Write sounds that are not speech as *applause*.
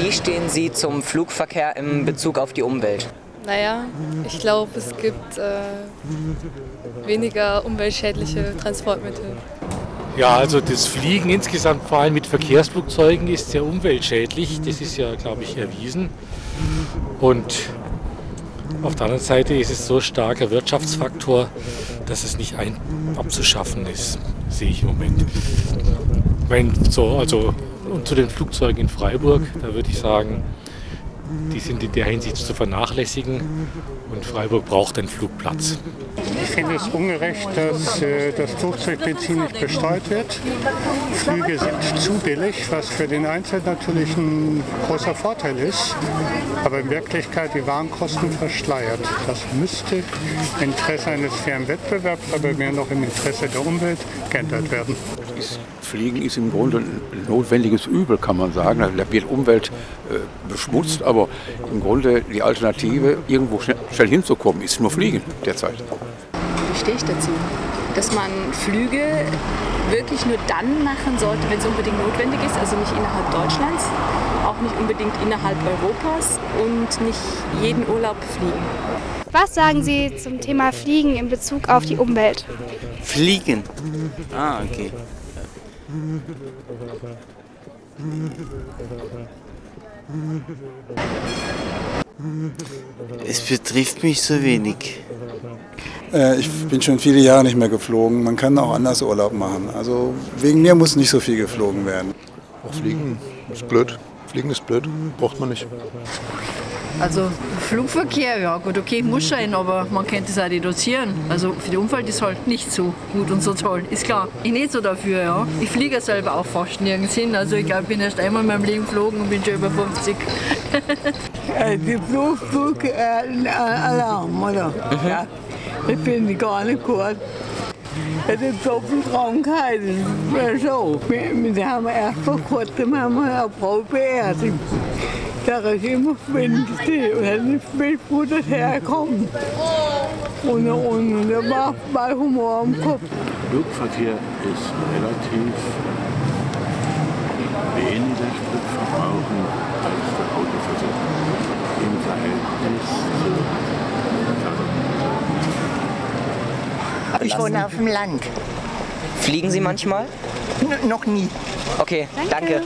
Wie stehen Sie zum Flugverkehr in Bezug auf die Umwelt? Naja, ich glaube, es gibt äh, weniger umweltschädliche Transportmittel. Ja, also das Fliegen insgesamt, vor allem mit Verkehrsflugzeugen, ist sehr umweltschädlich. Das ist ja, glaube ich, erwiesen. Und auf der anderen Seite ist es so starker Wirtschaftsfaktor, dass es nicht ein abzuschaffen ist, sehe ich im Moment. Meine, so, also, und zu den Flugzeugen in Freiburg, da würde ich sagen, die sind in der Hinsicht zu vernachlässigen und Freiburg braucht einen Flugplatz. Ich finde es ungerecht, dass äh, das Flugzeugbenzin nicht besteuert wird. Flüge sind zu billig, was für den Einzelnen natürlich ein großer Vorteil ist, aber in Wirklichkeit die Warenkosten verschleiert. Das müsste im Interesse eines fairen Wettbewerbs, aber mehr noch im Interesse der Umwelt geändert werden. Fliegen ist im Grunde ein notwendiges Übel, kann man sagen. Da wird Umwelt äh, beschmutzt, aber im Grunde die Alternative, irgendwo schnell, schnell hinzukommen, ist nur Fliegen derzeit. Wie stehe ich dazu? Dass man Flüge wirklich nur dann machen sollte, wenn es unbedingt notwendig ist, also nicht innerhalb Deutschlands, auch nicht unbedingt innerhalb Europas und nicht jeden Urlaub fliegen. Was sagen Sie zum Thema Fliegen in Bezug auf die Umwelt? Fliegen? Ah, okay. Es betrifft mich so wenig. Äh, ich bin schon viele Jahre nicht mehr geflogen. Man kann auch anders Urlaub machen. Also wegen mir muss nicht so viel geflogen werden. Auch fliegen ist blöd. Fliegen ist blöd. Braucht man nicht. Also Flugverkehr, ja gut, okay, muss sein, aber man könnte es auch reduzieren. Also für die Umwelt ist halt nicht so gut und so toll, ist klar. Ich nicht so dafür, ja. Ich fliege selber auch fast nirgends hin. Also ich glaube, ich bin erst einmal in meinem Leben geflogen und bin schon über 50. *laughs* die Flugflugalarm, oder? Mhm. Ja, ich gar nicht gut. Es ist so viel Krankheit, das ist so. Wir, wir haben erst Da ist immer schwindelig und hat nicht gewusst, wo das herkommt. Und, und, und da war bei Humor am Kopf. Flugverkehr ist relativ weniger Sprit verbrauchen als der Autoverkehr im Verhältnis zu Ich wohne auf dem Land. Fliegen Sie manchmal? N noch nie. Okay, danke.